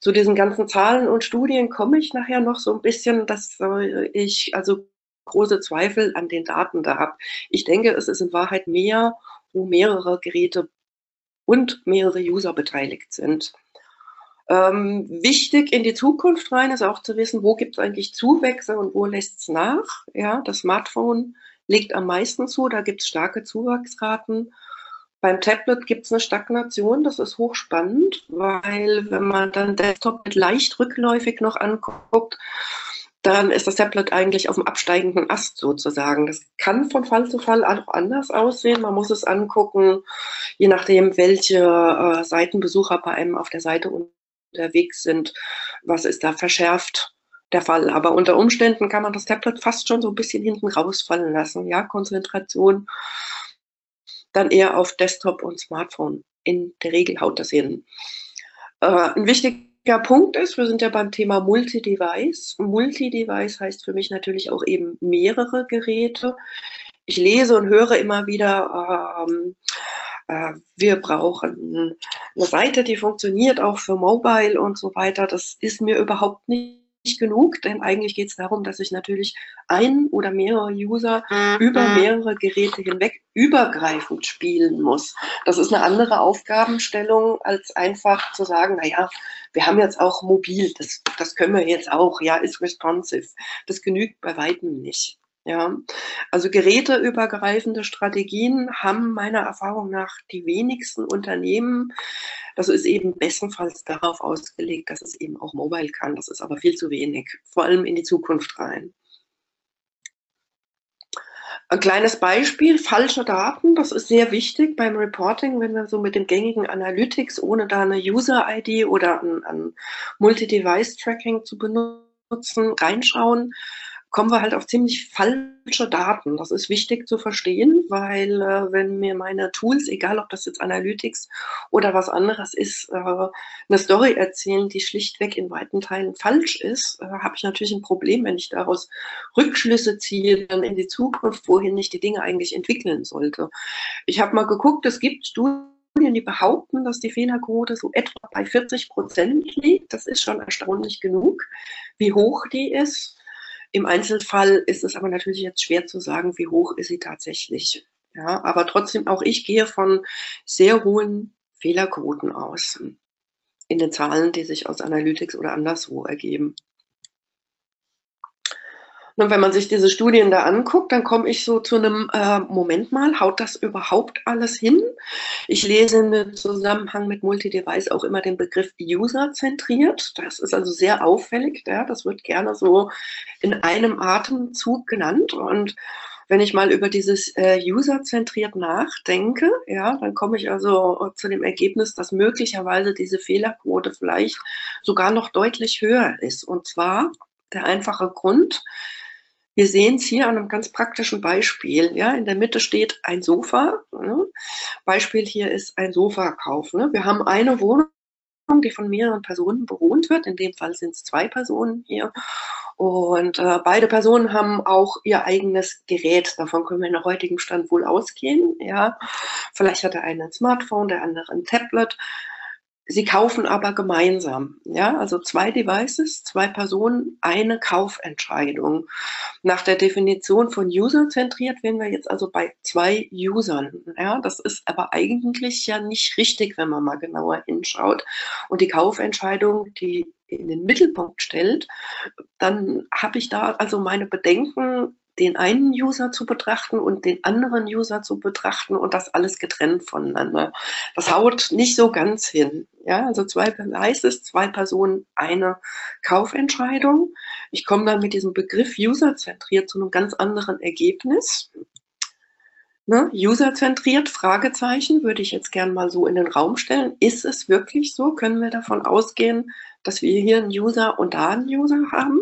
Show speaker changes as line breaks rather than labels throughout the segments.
Zu diesen ganzen Zahlen und Studien komme ich nachher noch so ein bisschen, dass äh, ich also große Zweifel an den Daten da habe. Ich denke, es ist in Wahrheit mehr, wo mehrere Geräte und mehrere User beteiligt sind. Ähm, wichtig in die Zukunft rein ist auch zu wissen, wo gibt es eigentlich Zuwächse und wo lässt es nach. Ja, das Smartphone legt am meisten zu, da gibt es starke Zuwachsraten. Beim Tablet gibt es eine Stagnation, das ist hochspannend, weil wenn man dann Desktop mit leicht rückläufig noch anguckt, dann ist das Tablet eigentlich auf dem absteigenden Ast sozusagen. Das kann von Fall zu Fall auch anders aussehen. Man muss es angucken, je nachdem, welche äh, Seitenbesucher bei einem auf der Seite unterwegs sind, was ist da verschärft der Fall. Aber unter Umständen kann man das Tablet fast schon so ein bisschen hinten rausfallen lassen. Ja, Konzentration dann eher auf Desktop und Smartphone. In der Regel haut das hin. Äh, ein wichtiger Punkt ist, wir sind ja beim Thema Multi-Device. Multi-Device heißt für mich natürlich auch eben mehrere Geräte. Ich lese und höre immer wieder, ähm, äh, wir brauchen eine Seite, die funktioniert auch für Mobile und so weiter. Das ist mir überhaupt nicht nicht genug, denn eigentlich geht es darum, dass ich natürlich ein oder mehrere User über mehrere Geräte hinweg übergreifend spielen muss. Das ist eine andere Aufgabenstellung, als einfach zu sagen, naja, wir haben jetzt auch mobil, das, das können wir jetzt auch, ja, ist responsive. Das genügt bei weitem nicht. Ja, also geräteübergreifende Strategien haben meiner Erfahrung nach die wenigsten Unternehmen. Das ist eben bestenfalls darauf ausgelegt, dass es eben auch mobile kann. Das ist aber viel zu wenig, vor allem in die Zukunft rein. Ein kleines Beispiel, falsche Daten, das ist sehr wichtig beim Reporting, wenn wir so mit dem gängigen Analytics, ohne da eine User-ID oder ein, ein Multi-Device-Tracking zu benutzen, reinschauen kommen wir halt auf ziemlich falsche Daten. Das ist wichtig zu verstehen, weil äh, wenn mir meine Tools, egal ob das jetzt Analytics oder was anderes ist, äh, eine Story erzählen, die schlichtweg in weiten Teilen falsch ist, äh, habe ich natürlich ein Problem, wenn ich daraus Rückschlüsse ziehe, dann in die Zukunft, wohin ich die Dinge eigentlich entwickeln sollte. Ich habe mal geguckt, es gibt Studien, die behaupten, dass die Fehlerquote so etwa bei 40 Prozent liegt. Das ist schon erstaunlich genug. Wie hoch die ist, im Einzelfall ist es aber natürlich jetzt schwer zu sagen, wie hoch ist sie tatsächlich. Ja, aber trotzdem, auch ich gehe von sehr hohen Fehlerquoten aus in den Zahlen, die sich aus Analytics oder anderswo ergeben. Und wenn man sich diese Studien da anguckt, dann komme ich so zu einem äh, Moment mal, haut das überhaupt alles hin? Ich lese im Zusammenhang mit Multi-Device auch immer den Begriff user-zentriert. Das ist also sehr auffällig. Ja? Das wird gerne so in einem Atemzug genannt. Und wenn ich mal über dieses äh, user-zentriert nachdenke, ja, dann komme ich also zu dem Ergebnis, dass möglicherweise diese Fehlerquote vielleicht sogar noch deutlich höher ist. Und zwar der einfache Grund, wir sehen es hier an einem ganz praktischen Beispiel. Ja, in der Mitte steht ein Sofa. Ne? Beispiel hier ist ein Sofakauf. Ne? Wir haben eine Wohnung, die von mehreren Personen bewohnt wird. In dem Fall sind es zwei Personen hier. Und äh, beide Personen haben auch ihr eigenes Gerät. Davon können wir in der heutigen Stand wohl ausgehen. Ja, vielleicht hat der eine ein Smartphone, der andere ein Tablet. Sie kaufen aber gemeinsam, ja, also zwei Devices, zwei Personen, eine Kaufentscheidung. Nach der Definition von User-zentriert wären wir jetzt also bei zwei Usern, ja. Das ist aber eigentlich ja nicht richtig, wenn man mal genauer hinschaut. Und die Kaufentscheidung, die in den Mittelpunkt stellt, dann habe ich da also meine Bedenken, den einen User zu betrachten und den anderen User zu betrachten und das alles getrennt voneinander. Das haut nicht so ganz hin. Ja, also zwei Devices, zwei Personen, eine Kaufentscheidung. Ich komme dann mit diesem Begriff userzentriert zu einem ganz anderen Ergebnis. Ne? Userzentriert, Fragezeichen, würde ich jetzt gern mal so in den Raum stellen. Ist es wirklich so? Können wir davon ausgehen, dass wir hier einen User und da einen User haben?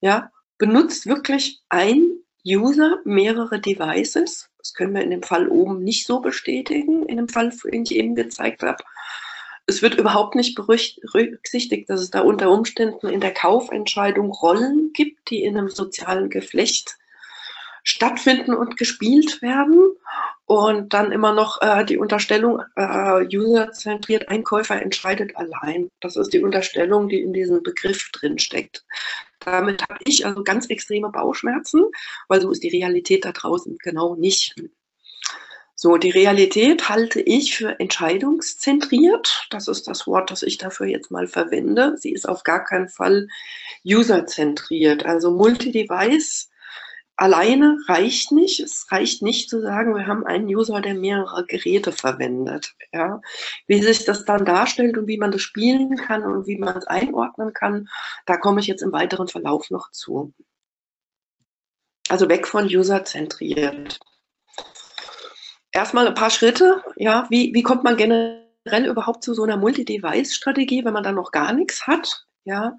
Ja, benutzt wirklich ein User mehrere Devices? Das können wir in dem Fall oben nicht so bestätigen, in dem Fall, den ich eben gezeigt habe. Es wird überhaupt nicht berücksichtigt, dass es da unter Umständen in der Kaufentscheidung Rollen gibt, die in einem sozialen Geflecht stattfinden und gespielt werden. Und dann immer noch äh, die Unterstellung, äh, userzentriert, Einkäufer entscheidet allein. Das ist die Unterstellung, die in diesem Begriff drin steckt. Damit habe ich also ganz extreme Bauchschmerzen, weil so ist die Realität da draußen genau nicht. So, die Realität halte ich für entscheidungszentriert. Das ist das Wort, das ich dafür jetzt mal verwende. Sie ist auf gar keinen Fall userzentriert. Also Multi-Device alleine reicht nicht. Es reicht nicht zu sagen, wir haben einen User, der mehrere Geräte verwendet. Ja. Wie sich das dann darstellt und wie man das spielen kann und wie man es einordnen kann, da komme ich jetzt im weiteren Verlauf noch zu. Also weg von userzentriert erstmal ein paar Schritte. Ja, wie, wie kommt man generell überhaupt zu so einer Multi-Device-Strategie, wenn man da noch gar nichts hat? Ja,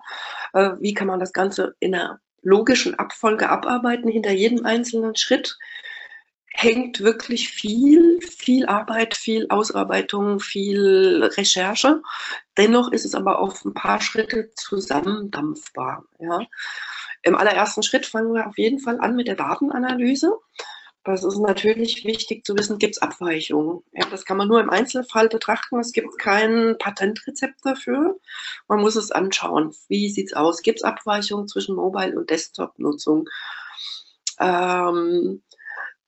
äh, wie kann man das Ganze in einer logischen Abfolge abarbeiten hinter jedem einzelnen Schritt? Hängt wirklich viel, viel Arbeit, viel Ausarbeitung, viel Recherche. Dennoch ist es aber auf ein paar Schritte zusammendampfbar. Ja. Im allerersten Schritt fangen wir auf jeden Fall an mit der Datenanalyse. Das ist natürlich wichtig zu wissen, gibt es Abweichungen. Ja, das kann man nur im Einzelfall betrachten. Es gibt kein Patentrezept dafür. Man muss es anschauen. Wie sieht es aus? Gibt es Abweichungen zwischen Mobile- und Desktop-Nutzung? Ähm,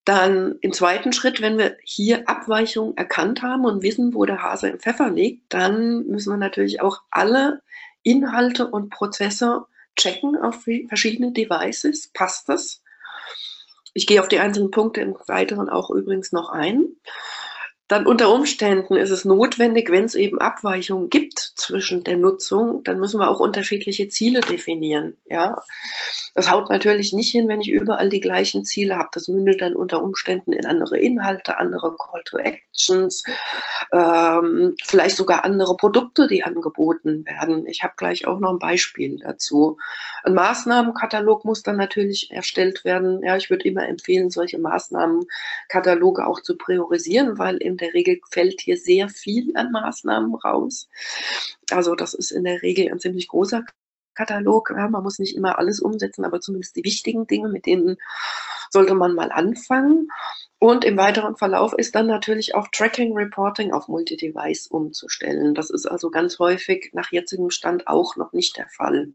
dann im zweiten Schritt, wenn wir hier Abweichungen erkannt haben und wissen, wo der Hase im Pfeffer liegt, dann müssen wir natürlich auch alle Inhalte und Prozesse checken auf verschiedene Devices. Passt das? Ich gehe auf die einzelnen Punkte im Weiteren auch übrigens noch ein. Dann unter Umständen ist es notwendig, wenn es eben Abweichungen gibt zwischen der Nutzung, dann müssen wir auch unterschiedliche Ziele definieren. Ja, das haut natürlich nicht hin, wenn ich überall die gleichen Ziele habe. Das mündet dann unter Umständen in andere Inhalte, andere Call to Actions, ähm, vielleicht sogar andere Produkte, die angeboten werden. Ich habe gleich auch noch ein Beispiel dazu. Ein Maßnahmenkatalog muss dann natürlich erstellt werden. Ja, ich würde immer empfehlen, solche Maßnahmenkataloge auch zu priorisieren, weil in der Regel fällt hier sehr viel an Maßnahmen raus. Also das ist in der Regel ein ziemlich großer Katalog. Ja, man muss nicht immer alles umsetzen, aber zumindest die wichtigen Dinge, mit denen sollte man mal anfangen. Und im weiteren Verlauf ist dann natürlich auch Tracking Reporting auf Multi-Device umzustellen. Das ist also ganz häufig nach jetzigem Stand auch noch nicht der Fall.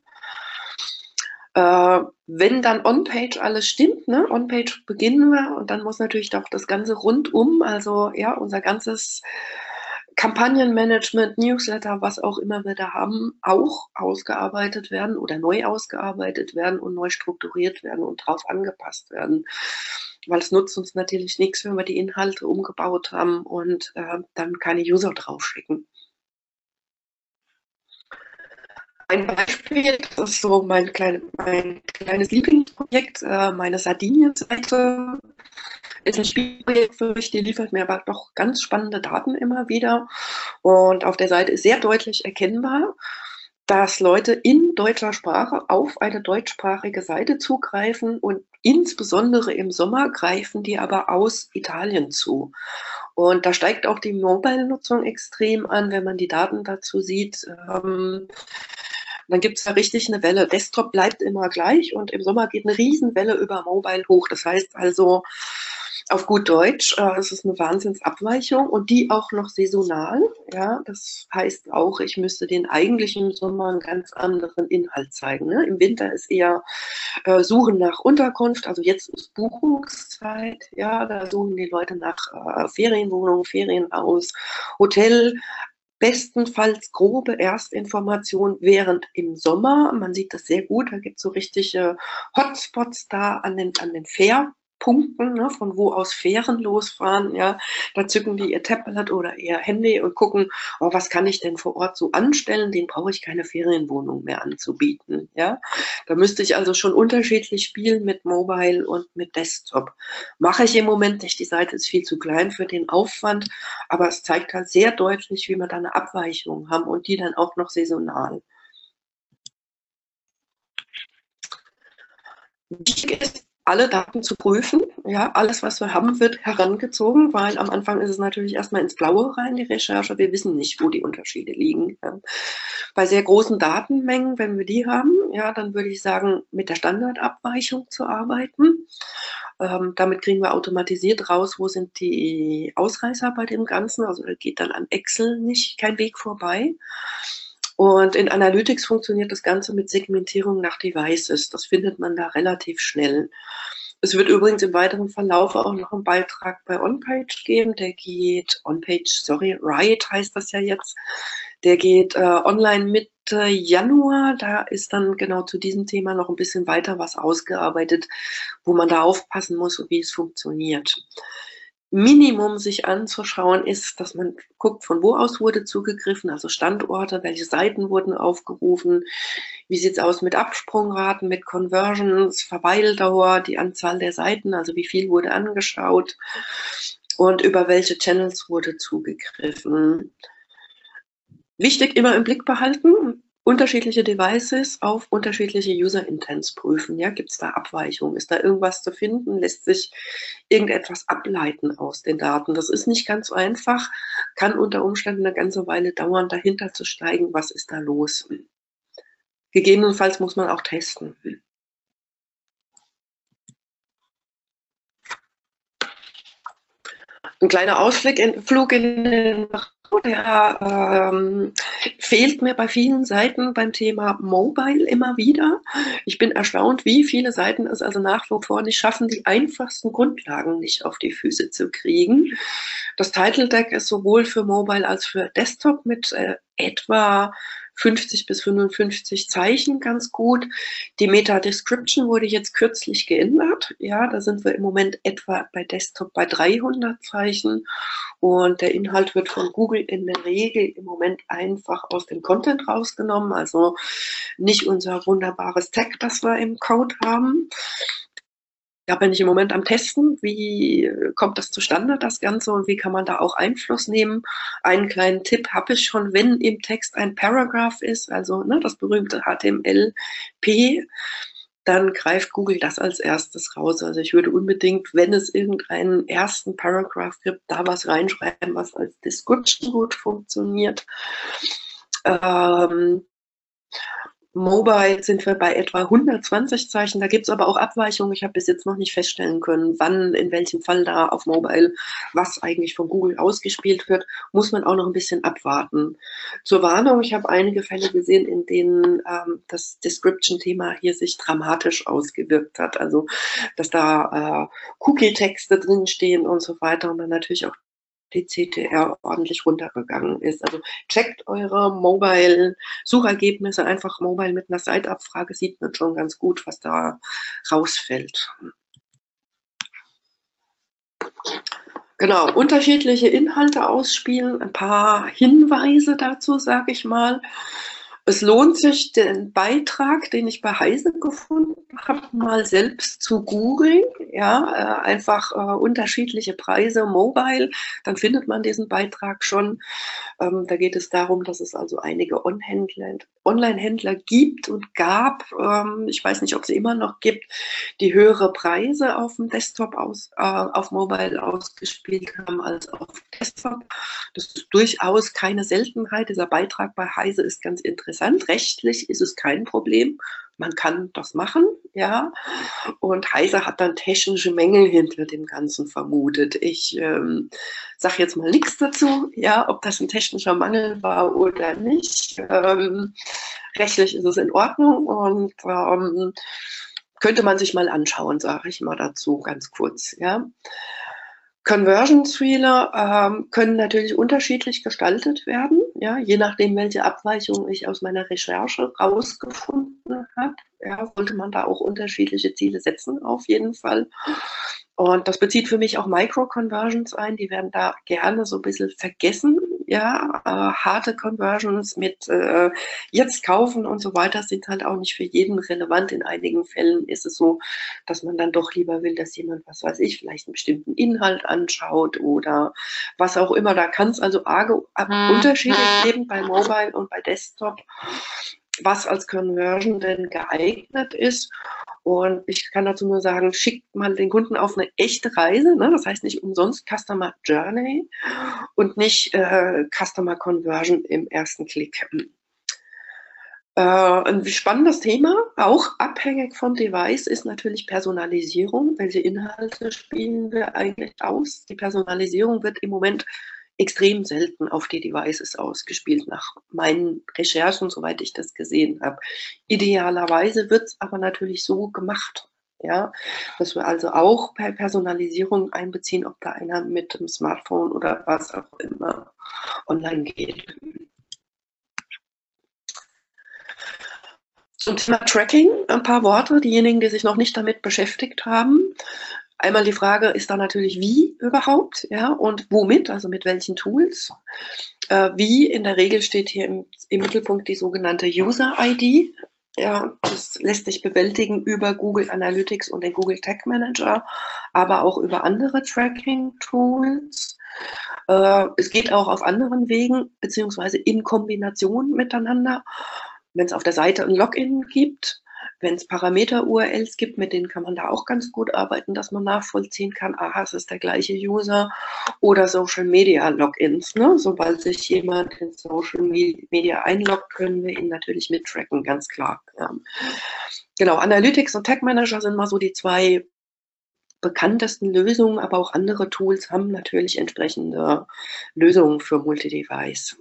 Äh, wenn dann On-Page alles stimmt, ne, On-Page beginnen wir und dann muss natürlich doch das Ganze rundum, also ja, unser ganzes Kampagnenmanagement, Newsletter, was auch immer wir da haben, auch ausgearbeitet werden oder neu ausgearbeitet werden und neu strukturiert werden und darauf angepasst werden. Weil es nutzt uns natürlich nichts, wenn wir die Inhalte umgebaut haben und äh, dann keine User draufschicken. Ein Beispiel, das ist so mein, klein, mein kleines Lieblingsprojekt, äh, meine Sardinien-Seite ist ein Spielprojekt für mich, die liefert mir aber doch ganz spannende Daten immer wieder. Und auf der Seite ist sehr deutlich erkennbar, dass Leute in deutscher Sprache auf eine deutschsprachige Seite zugreifen und insbesondere im Sommer greifen die aber aus Italien zu. Und da steigt auch die Mobile-Nutzung extrem an, wenn man die Daten dazu sieht. Ähm, dann gibt es da richtig eine Welle. Desktop bleibt immer gleich und im Sommer geht eine Riesenwelle über Mobile hoch. Das heißt also, auf gut Deutsch, äh, es ist eine Wahnsinnsabweichung und die auch noch saisonal. Ja, das heißt auch, ich müsste den eigentlichen Sommer einen ganz anderen Inhalt zeigen. Ne? Im Winter ist eher äh, Suchen nach Unterkunft, also jetzt ist Buchungszeit. Ja, da suchen die Leute nach äh, Ferienwohnungen, Ferienhaus, Hotel bestenfalls grobe Erstinformation während im Sommer. Man sieht das sehr gut, da gibt es so richtige Hotspots da an den, an den Fair Punkten, ne, von wo aus Fähren losfahren, ja, da zücken die ihr Tablet oder ihr Handy und gucken, oh, was kann ich denn vor Ort so anstellen, den brauche ich keine Ferienwohnung mehr anzubieten, ja. Da müsste ich also schon unterschiedlich spielen mit Mobile und mit Desktop. Mache ich im Moment nicht, die Seite ist viel zu klein für den Aufwand, aber es zeigt halt sehr deutlich, wie wir da eine Abweichung haben und die dann auch noch saisonal. Wichtig ist, alle Daten zu prüfen. Ja, alles, was wir haben, wird herangezogen, weil am Anfang ist es natürlich erstmal ins Blaue rein, die Recherche. Wir wissen nicht, wo die Unterschiede liegen. Bei sehr großen Datenmengen, wenn wir die haben, ja, dann würde ich sagen, mit der Standardabweichung zu arbeiten. Ähm, damit kriegen wir automatisiert raus, wo sind die Ausreißer bei dem Ganzen. Also da geht dann an Excel nicht kein Weg vorbei. Und in Analytics funktioniert das Ganze mit Segmentierung nach Devices. Das findet man da relativ schnell. Es wird übrigens im weiteren Verlauf auch noch einen Beitrag bei OnPage geben. Der geht, OnPage, sorry, Riot heißt das ja jetzt. Der geht äh, online Mitte Januar. Da ist dann genau zu diesem Thema noch ein bisschen weiter was ausgearbeitet, wo man da aufpassen muss und wie es funktioniert. Minimum sich anzuschauen ist, dass man guckt, von wo aus wurde zugegriffen, also Standorte, welche Seiten wurden aufgerufen, wie sieht es aus mit Absprungraten, mit Conversions, Verweildauer, die Anzahl der Seiten, also wie viel wurde angeschaut und über welche Channels wurde zugegriffen. Wichtig immer im Blick behalten, unterschiedliche Devices auf unterschiedliche User Intents prüfen. Ja, gibt es da Abweichungen? Ist da irgendwas zu finden? Lässt sich irgendetwas ableiten aus den Daten? Das ist nicht ganz so einfach, kann unter Umständen eine ganze Weile dauern, dahinter zu steigen, was ist da los. Gegebenenfalls muss man auch testen. Ein kleiner Ausflug in, den der ähm, fehlt mir bei vielen Seiten beim Thema Mobile immer wieder. Ich bin erstaunt, wie viele Seiten es also nach wie vor nicht schaffen, die einfachsten Grundlagen nicht auf die Füße zu kriegen. Das Title Deck ist sowohl für Mobile als für Desktop mit äh, etwa 50 bis 55 Zeichen ganz gut. Die Meta-Description wurde jetzt kürzlich geändert. Ja, da sind wir im Moment etwa bei Desktop bei 300 Zeichen und der Inhalt wird von Google in der Regel im Moment einfach aus dem Content rausgenommen, also nicht unser wunderbares Tag, das wir im Code haben. Da bin ich im Moment am Testen, wie kommt das zustande, das Ganze, und wie kann man da auch Einfluss nehmen. Einen kleinen Tipp habe ich schon, wenn im Text ein Paragraph ist, also ne, das berühmte HTML-P, dann greift Google das als erstes raus. Also ich würde unbedingt, wenn es irgendeinen ersten Paragraph gibt, da was reinschreiben, was als Discussion gut funktioniert. Ähm, Mobile sind wir bei etwa 120 Zeichen. Da gibt es aber auch Abweichungen. Ich habe bis jetzt noch nicht feststellen können, wann, in welchem Fall da auf Mobile was eigentlich von Google ausgespielt wird. Muss man auch noch ein bisschen abwarten. Zur Warnung, ich habe einige Fälle gesehen, in denen ähm, das Description-Thema hier sich dramatisch ausgewirkt hat. Also, dass da äh, Cookie-Texte drinstehen und so weiter und dann natürlich auch die CTR ordentlich runtergegangen ist. Also checkt eure Mobile-Suchergebnisse, einfach Mobile mit einer Site-Abfrage sieht man schon ganz gut, was da rausfällt. Genau, unterschiedliche Inhalte ausspielen, ein paar Hinweise dazu, sage ich mal. Es lohnt sich, den Beitrag, den ich bei Heise gefunden habe, mal selbst zu googeln. Ja, äh, einfach äh, unterschiedliche Preise, Mobile, dann findet man diesen Beitrag schon. Ähm, da geht es darum, dass es also einige Online-Händler gibt und gab. Ähm, ich weiß nicht, ob sie immer noch gibt, die höhere Preise auf dem Desktop aus, äh, auf Mobile ausgespielt haben als auf Desktop. Das ist durchaus keine Seltenheit. Dieser Beitrag bei Heise ist ganz interessant interessant. Rechtlich ist es kein Problem. Man kann das machen, ja. Und Heiser hat dann technische Mängel hinter dem Ganzen vermutet. Ich ähm, sage jetzt mal nichts dazu, ja, ob das ein technischer Mangel war oder nicht. Ähm, rechtlich ist es in Ordnung und ähm, könnte man sich mal anschauen, sage ich mal dazu ganz kurz, ja. Conversion-Ziele ähm, können natürlich unterschiedlich gestaltet werden, ja, je nachdem, welche Abweichung ich aus meiner Recherche rausgefunden habe. Ja, sollte man da auch unterschiedliche Ziele setzen, auf jeden Fall. Und das bezieht für mich auch Micro-Conversions ein. Die werden da gerne so ein bisschen vergessen. Ja, äh, harte Conversions mit äh, jetzt kaufen und so weiter sind halt auch nicht für jeden relevant. In einigen Fällen ist es so, dass man dann doch lieber will, dass jemand, was weiß ich, vielleicht einen bestimmten Inhalt anschaut oder was auch immer. Da kann es also arge mhm. unterschiedlich geben bei Mobile und bei Desktop was als Conversion denn geeignet ist. Und ich kann dazu nur sagen, schickt mal den Kunden auf eine echte Reise. Ne? Das heißt nicht umsonst Customer Journey und nicht äh, Customer Conversion im ersten Klick. Äh, ein spannendes Thema, auch abhängig vom Device, ist natürlich Personalisierung. Welche Inhalte spielen wir eigentlich aus? Die Personalisierung wird im Moment extrem selten auf die Devices ausgespielt, nach meinen Recherchen, soweit ich das gesehen habe. Idealerweise wird es aber natürlich so gemacht, ja, dass wir also auch per Personalisierung einbeziehen, ob da einer mit dem Smartphone oder was auch immer online geht. Zum Thema Tracking ein paar Worte. Diejenigen, die sich noch nicht damit beschäftigt haben. Einmal die Frage ist da natürlich, wie überhaupt, ja, und womit, also mit welchen Tools. Äh, wie in der Regel steht hier im, im Mittelpunkt die sogenannte User-ID. Ja, das lässt sich bewältigen über Google Analytics und den Google Tag Manager, aber auch über andere Tracking-Tools. Äh, es geht auch auf anderen Wegen, beziehungsweise in Kombination miteinander. Wenn es auf der Seite ein Login gibt, wenn es Parameter-URLs gibt, mit denen kann man da auch ganz gut arbeiten, dass man nachvollziehen kann, aha, es ist der gleiche User oder Social Media Logins. Ne? Sobald sich jemand in Social Media einloggt, können wir ihn natürlich mittracken, ganz klar. Ja. Genau, Analytics und Tag Manager sind mal so die zwei bekanntesten Lösungen, aber auch andere Tools haben natürlich entsprechende Lösungen für Multi-Device.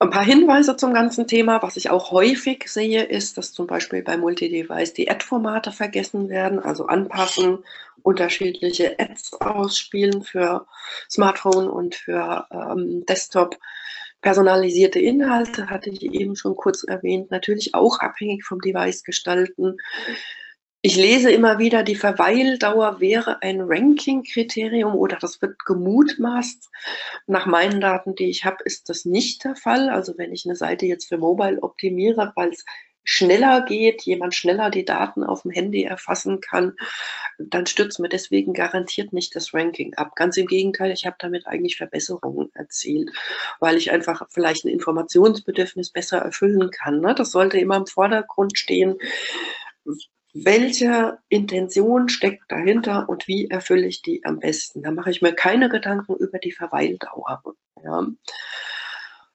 Ein paar Hinweise zum ganzen Thema. Was ich auch häufig sehe, ist, dass zum Beispiel bei Multi-Device die Ad-Formate vergessen werden, also anpassen, unterschiedliche Ads ausspielen für Smartphone und für ähm, Desktop. Personalisierte Inhalte hatte ich eben schon kurz erwähnt, natürlich auch abhängig vom Device gestalten. Ich lese immer wieder, die Verweildauer wäre ein Ranking-Kriterium oder das wird gemutmaßt. Nach meinen Daten, die ich habe, ist das nicht der Fall. Also wenn ich eine Seite jetzt für Mobile optimiere, weil es schneller geht, jemand schneller die Daten auf dem Handy erfassen kann, dann stürzt mir deswegen garantiert nicht das Ranking ab. Ganz im Gegenteil, ich habe damit eigentlich Verbesserungen erzielt, weil ich einfach vielleicht ein Informationsbedürfnis besser erfüllen kann. Ne? Das sollte immer im Vordergrund stehen welche Intention steckt dahinter und wie erfülle ich die am besten. Da mache ich mir keine Gedanken über die Verweildauer. Ja.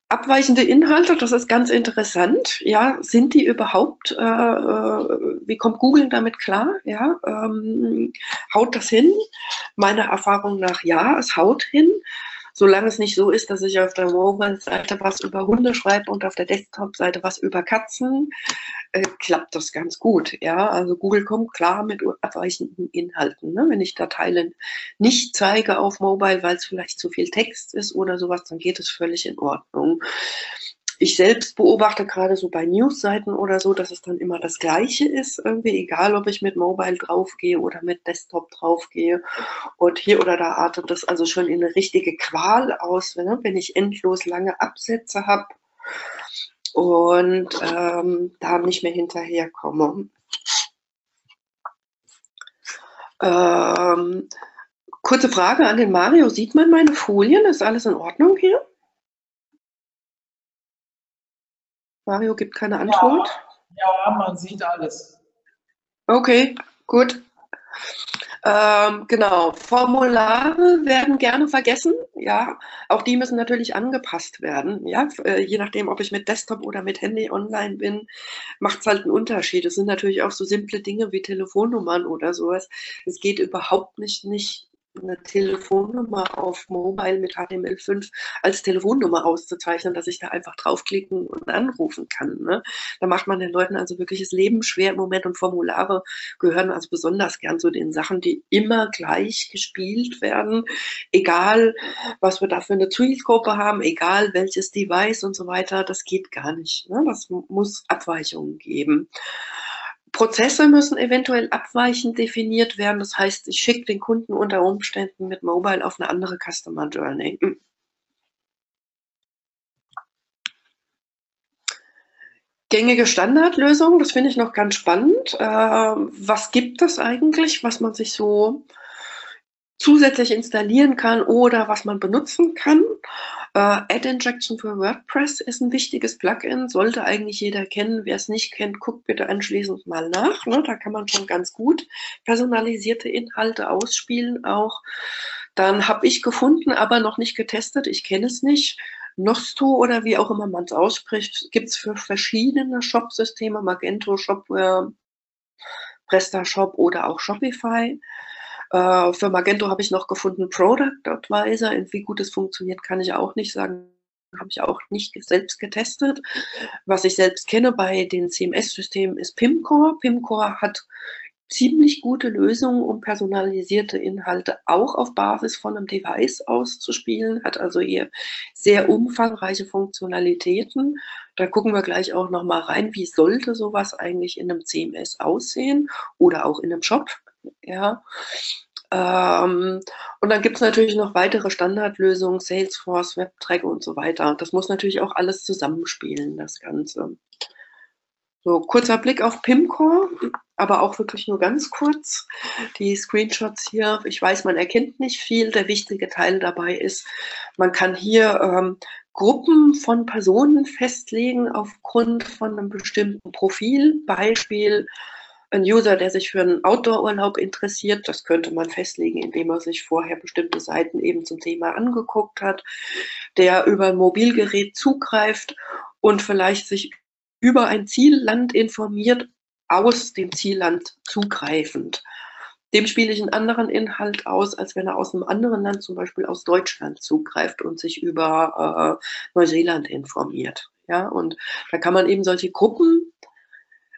Abweichende Inhalte, das ist ganz interessant. Ja, sind die überhaupt, äh, äh, wie kommt Google damit klar? Ja, ähm, haut das hin? Meiner Erfahrung nach ja, es haut hin solange es nicht so ist, dass ich auf der Mobile-Seite was über Hunde schreibe und auf der Desktop-Seite was über Katzen, äh, klappt das ganz gut. Ja, also Google kommt klar mit abweichenden Inhalten. Ne? Wenn ich Dateien nicht zeige auf Mobile, weil es vielleicht zu viel Text ist oder sowas, dann geht es völlig in Ordnung ich selbst beobachte gerade so bei Newsseiten oder so, dass es dann immer das Gleiche ist, irgendwie, egal ob ich mit Mobile draufgehe oder mit Desktop draufgehe. Und hier oder da artet das also schon in eine richtige Qual aus, ne, wenn ich endlos lange Absätze habe und ähm, da nicht mehr hinterherkomme. Ähm, kurze Frage an den Mario. Sieht man meine Folien? Ist alles in Ordnung hier? Mario gibt keine Antwort.
Ja, ja man sieht alles.
Okay, gut. Ähm, genau, Formulare werden gerne vergessen. Ja, auch die müssen natürlich angepasst werden. Ja, äh, je nachdem, ob ich mit Desktop oder mit Handy online bin, macht es halt einen Unterschied. Es sind natürlich auch so simple Dinge wie Telefonnummern oder sowas. Es geht überhaupt nicht, nicht eine Telefonnummer auf Mobile mit HTML5 als Telefonnummer auszuzeichnen, dass ich da einfach draufklicken und anrufen kann. Ne? Da macht man den Leuten also wirklich das Leben schwer im Moment und Formulare gehören also besonders gern zu den Sachen, die immer gleich gespielt werden, egal was wir da für eine Zielgruppe haben, egal welches Device und so weiter, das geht gar nicht. Ne? Das muss Abweichungen geben. Prozesse müssen eventuell abweichend definiert werden. Das heißt, ich schicke den Kunden unter Umständen mit Mobile auf eine andere Customer Journey. Gängige Standardlösung, das finde ich noch ganz spannend. Äh, was gibt es eigentlich, was man sich so zusätzlich installieren kann oder was man benutzen kann? Äh, Add Injection für WordPress ist ein wichtiges Plugin, sollte eigentlich jeder kennen. Wer es nicht kennt, guckt bitte anschließend mal nach. Ne? Da kann man schon ganz gut personalisierte Inhalte ausspielen auch. Dann habe ich gefunden, aber noch nicht getestet, ich kenne es nicht, Nosto oder wie auch immer man es ausspricht, gibt es für verschiedene Shop-Systeme, Magento, Shopware, PrestaShop oder auch Shopify. Äh, für Magento habe ich noch gefunden Product Advisor. wie gut es funktioniert, kann ich auch nicht sagen. Habe ich auch nicht selbst getestet. Was ich selbst kenne bei den CMS-Systemen ist Pimcore. Pimcore hat ziemlich gute Lösungen, um personalisierte Inhalte auch auf Basis von einem Device auszuspielen, hat also hier sehr umfangreiche Funktionalitäten. Da gucken wir gleich auch nochmal rein, wie sollte sowas eigentlich in einem CMS aussehen oder auch in einem Shop. Ja. Ähm, und dann gibt es natürlich noch weitere Standardlösungen, Salesforce, WebTrack und so weiter. Das muss natürlich auch alles zusammenspielen, das Ganze. So, kurzer Blick auf Pimcore, aber auch wirklich nur ganz kurz. Die Screenshots hier, ich weiß, man erkennt nicht viel. Der wichtige Teil dabei ist, man kann hier ähm, Gruppen von Personen festlegen aufgrund von einem bestimmten Profil. Beispiel, ein User, der sich für einen Outdoor-Urlaub interessiert, das könnte man festlegen, indem er sich vorher bestimmte Seiten eben zum Thema angeguckt hat, der über ein Mobilgerät zugreift und vielleicht sich über ein Zielland informiert, aus dem Zielland zugreifend. Dem spiele ich einen anderen Inhalt aus, als wenn er aus einem anderen Land, zum Beispiel aus Deutschland, zugreift und sich über äh, Neuseeland informiert. Ja, und da kann man eben solche Gruppen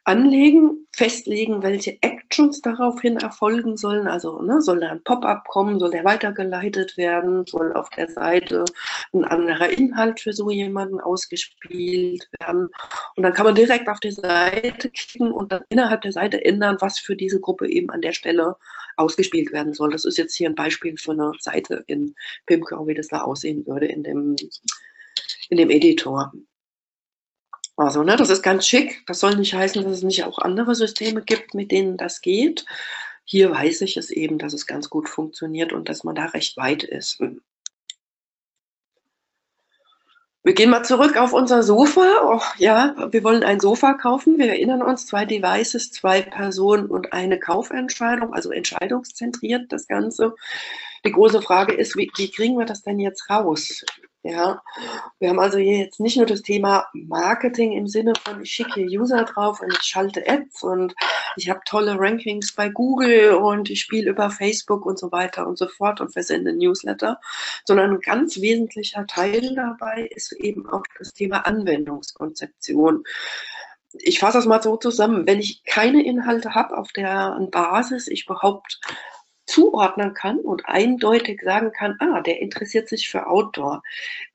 anlegen, festlegen, welche Actions daraufhin erfolgen sollen. Also ne, soll da ein Pop-up kommen, soll der weitergeleitet werden, soll auf der Seite ein anderer Inhalt für so jemanden ausgespielt werden. Und dann kann man direkt auf die Seite klicken und dann innerhalb der Seite ändern, was für diese Gruppe eben an der Stelle ausgespielt werden soll. Das ist jetzt hier ein Beispiel für eine Seite in Pimcore, wie das da aussehen würde in dem, in dem Editor. Also, ne, das ist ganz schick. Das soll nicht heißen, dass es nicht auch andere Systeme gibt, mit denen das geht. Hier weiß ich es eben, dass es ganz gut funktioniert und dass man da recht weit ist. Wir gehen mal zurück auf unser Sofa. Oh, ja, wir wollen ein Sofa kaufen. Wir erinnern uns, zwei Devices, zwei Personen und eine Kaufentscheidung, also entscheidungszentriert das Ganze. Die große Frage ist, wie, wie kriegen wir das denn jetzt raus? Ja, wir haben also hier jetzt nicht nur das Thema Marketing im Sinne von, ich schicke User drauf und ich schalte Ads und ich habe tolle Rankings bei Google und ich spiele über Facebook und so weiter und so fort und versende Newsletter, sondern ein ganz wesentlicher Teil dabei ist eben auch das Thema Anwendungskonzeption ich fasse das mal so zusammen. Wenn ich keine Inhalte habe, auf deren Basis ich überhaupt zuordnen kann und eindeutig sagen kann, ah, der interessiert sich für Outdoor.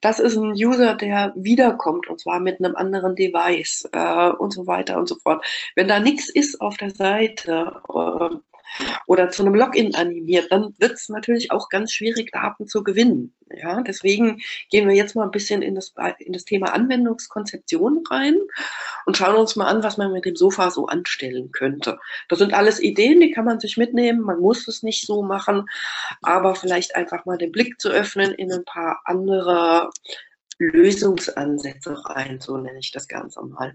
Das ist ein User, der wiederkommt und zwar mit einem anderen Device äh, und so weiter und so fort. Wenn da nichts ist auf der Seite, äh, oder zu einem Login animiert, dann wird es natürlich auch ganz schwierig, Daten zu gewinnen. Ja, deswegen gehen wir jetzt mal ein bisschen in das, in das Thema Anwendungskonzeption rein und schauen uns mal an, was man mit dem Sofa so anstellen könnte. Das sind alles Ideen, die kann man sich mitnehmen. Man muss es nicht so machen, aber vielleicht einfach mal den Blick zu öffnen in ein paar andere Lösungsansätze rein, so nenne ich das Ganze mal.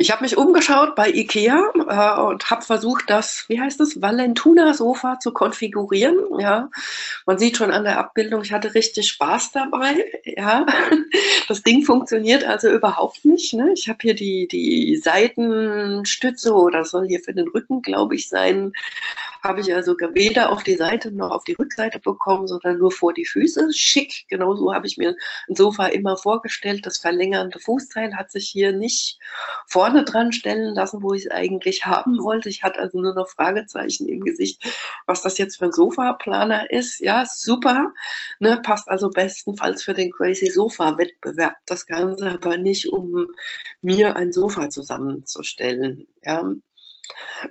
Ich habe mich umgeschaut bei Ikea äh, und habe versucht, das, wie heißt es, Valentuna-Sofa zu konfigurieren. Ja, man sieht schon an der Abbildung, ich hatte richtig Spaß dabei. Ja, das Ding funktioniert also überhaupt nicht. Ne? Ich habe hier die, die Seitenstütze oder soll hier für den Rücken, glaube ich, sein habe ich also weder auf die Seite noch auf die Rückseite bekommen, sondern nur vor die Füße. Schick, genauso habe ich mir ein Sofa immer vorgestellt. Das verlängernde Fußteil hat sich hier nicht vorne vorne dran stellen lassen, wo ich es eigentlich haben wollte. Ich hatte also nur noch Fragezeichen im Gesicht, was das jetzt für ein Sofaplaner ist. Ja, super. Ne, passt also bestenfalls für den Crazy Sofa Wettbewerb. Das Ganze aber nicht, um mir ein Sofa zusammenzustellen. Ja,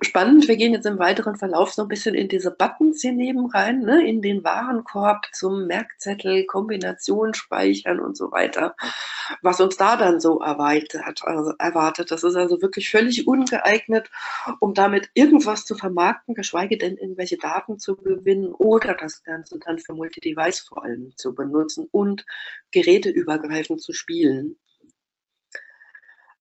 Spannend, wir gehen jetzt im weiteren Verlauf so ein bisschen in diese Buttons hier neben rein, ne, in den Warenkorb zum Merkzettel, Kombination speichern und so weiter. Was uns da dann so erweitert, also erwartet. Das ist also wirklich völlig ungeeignet, um damit irgendwas zu vermarkten, geschweige denn irgendwelche Daten zu gewinnen oder das Ganze dann für Multi-Device vor allem zu benutzen und geräteübergreifend zu spielen.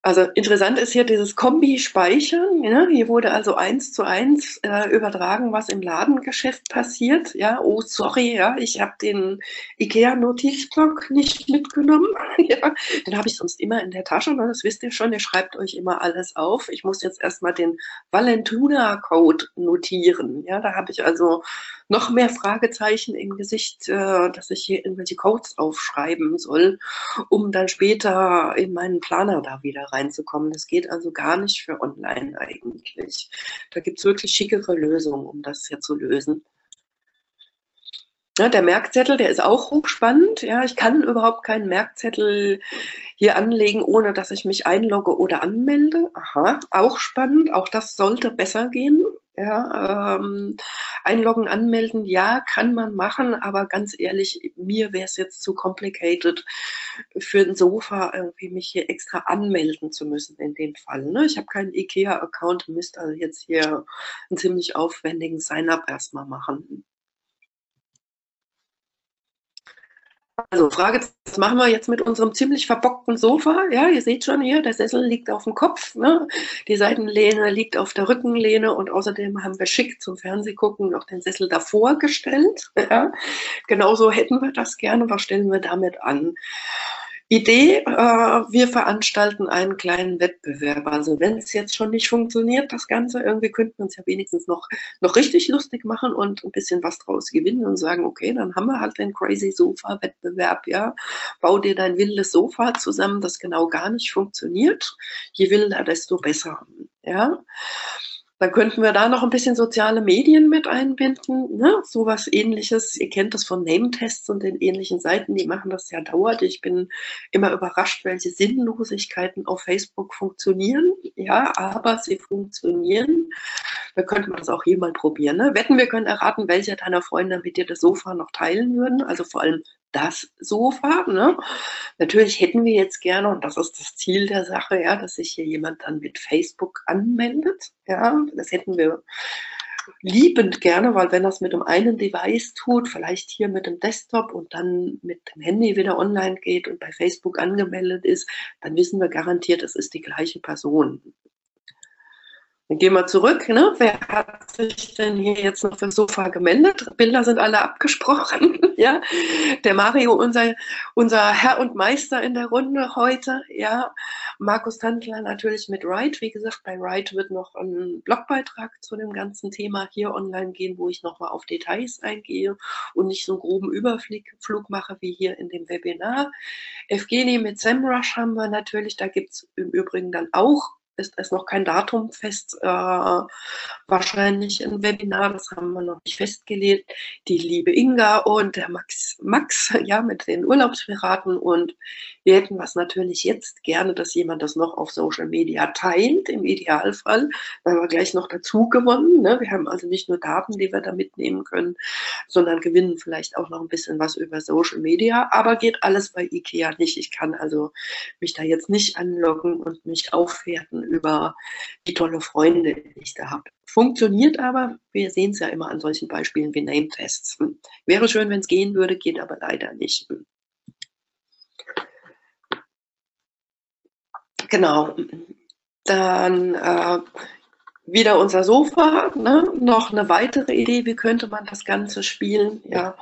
Also interessant ist hier dieses Kombi-Speichern. Ja? Hier wurde also eins zu eins äh, übertragen, was im Ladengeschäft passiert. Ja, oh sorry, ja, ich habe den IKEA-Notizblock nicht mitgenommen. ja, den habe ich sonst immer in der Tasche. Ne? Das wisst ihr schon. Ihr schreibt euch immer alles auf. Ich muss jetzt erstmal den Valentuna-Code notieren. Ja, da habe ich also noch mehr Fragezeichen im Gesicht, äh, dass ich hier irgendwelche Codes aufschreiben soll, um dann später in meinen Planer da wieder reinzukommen. Das geht also gar nicht für online eigentlich. Da gibt es wirklich schickere Lösungen, um das hier zu lösen. Ja, der Merkzettel, der ist auch hochspannend. Ja, ich kann überhaupt keinen Merkzettel hier anlegen, ohne dass ich mich einlogge oder anmelde. Aha, auch spannend. Auch das sollte besser gehen. Ja, ähm, einloggen, anmelden, ja, kann man machen, aber ganz ehrlich, mir wäre es jetzt zu complicated für ein Sofa irgendwie mich hier extra anmelden zu müssen in dem Fall. Ne? Ich habe keinen IKEA-Account, müsste also jetzt hier einen ziemlich aufwendigen Sign-up erstmal machen. Also Frage, was machen wir jetzt mit unserem ziemlich verbockten Sofa? Ja, ihr seht schon hier, der Sessel liegt auf dem Kopf, ne? die Seitenlehne liegt auf der Rückenlehne und außerdem haben wir schick zum Fernsehgucken noch den Sessel davor gestellt. Ja? Genauso hätten wir das gerne. Was stellen wir damit an? Idee, äh, wir veranstalten einen kleinen Wettbewerb. Also wenn es jetzt schon nicht funktioniert, das Ganze, irgendwie könnten wir uns ja wenigstens noch, noch richtig lustig machen und ein bisschen was draus gewinnen und sagen, okay, dann haben wir halt den Crazy Sofa Wettbewerb, ja. Bau dir dein wildes Sofa zusammen, das genau gar nicht funktioniert. Je wilder, desto besser, ja. Dann könnten wir da noch ein bisschen soziale Medien mit einbinden, ne? sowas ähnliches. Ihr kennt das von Name-Tests und den ähnlichen Seiten, die machen das ja dauert. Ich bin immer überrascht, welche Sinnlosigkeiten auf Facebook funktionieren. Ja, aber sie funktionieren. Da könnte man das auch hier mal probieren. Ne? Wetten, wir können erraten, welche deiner Freunde mit dir das Sofa noch teilen würden. Also vor allem das Sofa. Ne? Natürlich hätten wir jetzt gerne, und das ist das Ziel der Sache, ja, dass sich hier jemand dann mit Facebook anmeldet. Ja, das hätten wir liebend gerne, weil wenn das mit dem einen Device tut, vielleicht hier mit dem Desktop und dann mit dem Handy wieder online geht und bei Facebook angemeldet ist, dann wissen wir garantiert, es ist die gleiche Person. Dann gehen wir zurück. Ne? Wer hat sich denn hier jetzt noch fürs Sofa gemeldet? Bilder sind alle abgesprochen. ja, der Mario, unser, unser Herr und Meister in der Runde heute. Ja, Markus Tandler natürlich mit Write. Wie gesagt, bei Write wird noch ein Blogbeitrag zu dem ganzen Thema hier online gehen, wo ich nochmal auf Details eingehe und nicht so einen groben Überflug mache wie hier in dem Webinar. Evgeny mit SEMrush haben wir natürlich. Da gibt es im Übrigen dann auch ist es noch kein Datum fest, äh, wahrscheinlich ein Webinar, das haben wir noch nicht festgelegt. Die liebe Inga und der Max, Max, ja, mit den Urlaubspiraten und wir hätten was natürlich jetzt gerne, dass jemand das noch auf Social Media teilt, im Idealfall, weil wir gleich noch dazu gewonnen. Ne? Wir haben also nicht nur Daten, die wir da mitnehmen können, sondern gewinnen vielleicht auch noch ein bisschen was über Social Media, aber geht alles bei IKEA nicht. Ich kann also mich da jetzt nicht anloggen und mich aufwerten über die tolle Freunde, die ich da habe. Funktioniert aber, wir sehen es ja immer an solchen Beispielen wie Name-Tests. Hm. Wäre schön, wenn es gehen würde, geht aber leider nicht. Genau. Dann äh, wieder unser Sofa, ne? noch eine weitere Idee, wie könnte man das Ganze spielen. Ja.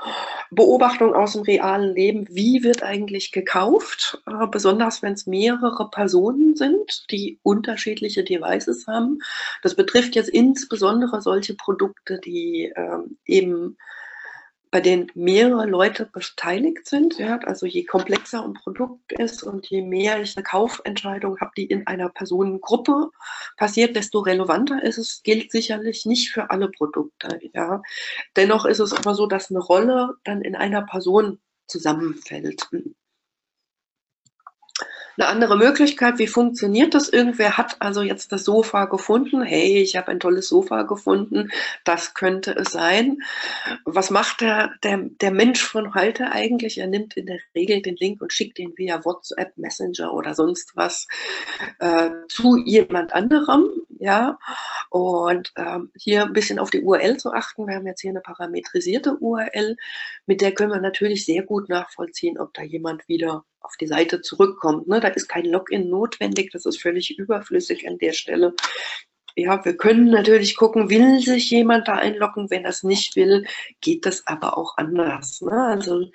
Beobachtung aus dem realen Leben, wie wird eigentlich gekauft, äh, besonders wenn es mehrere Personen sind, die unterschiedliche Devices haben. Das betrifft jetzt insbesondere solche Produkte, die äh, eben bei denen mehrere Leute beteiligt sind. Ja? Also je komplexer ein Produkt ist und je mehr ich eine Kaufentscheidung habe, die in einer Personengruppe passiert, desto relevanter ist es. Gilt sicherlich nicht für alle Produkte. Ja? Dennoch ist es aber so, dass eine Rolle dann in einer Person zusammenfällt. Eine andere Möglichkeit, wie funktioniert das? Irgendwer hat also jetzt das Sofa gefunden. Hey, ich habe ein tolles Sofa gefunden. Das könnte es sein. Was macht der, der, der Mensch von heute eigentlich? Er nimmt in der Regel den Link und schickt ihn via WhatsApp, Messenger oder sonst was äh, zu jemand anderem. Ja, und ähm, hier ein bisschen auf die URL zu achten. Wir haben jetzt hier eine parametrisierte URL, mit der können wir natürlich sehr gut nachvollziehen, ob da jemand wieder auf die Seite zurückkommt. Ne? Da ist kein Login notwendig, das ist völlig überflüssig an der Stelle. Ja, wir können natürlich gucken, will sich jemand da einloggen? Wenn das nicht will, geht das aber auch anders. Ne? Also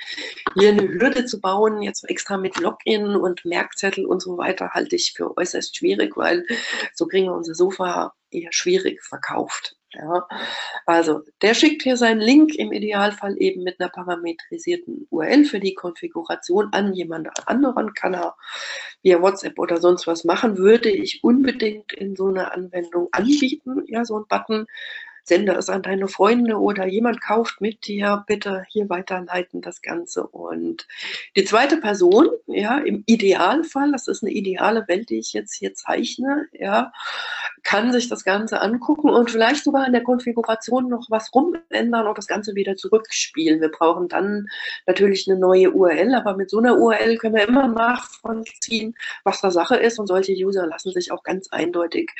hier eine Hürde zu bauen, jetzt extra mit Login und Merkzettel und so weiter, halte ich für äußerst schwierig, weil so kriegen wir unser Sofa eher schwierig verkauft. Ja, also der schickt hier seinen Link im Idealfall eben mit einer parametrisierten URL für die Konfiguration an jemand anderen, kann er via WhatsApp oder sonst was machen, würde ich unbedingt in so einer Anwendung anbieten, ja, so ein Button, sende es an deine Freunde oder jemand kauft mit dir, bitte hier weiterleiten das Ganze. Und die zweite Person, ja, im Idealfall, das ist eine ideale Welt, die ich jetzt hier zeichne, ja, kann sich das Ganze angucken und vielleicht sogar in der Konfiguration noch was rumändern und das Ganze wieder zurückspielen. Wir brauchen dann natürlich eine neue URL, aber mit so einer URL können wir immer nachvollziehen, was da Sache ist und solche User lassen sich auch ganz eindeutig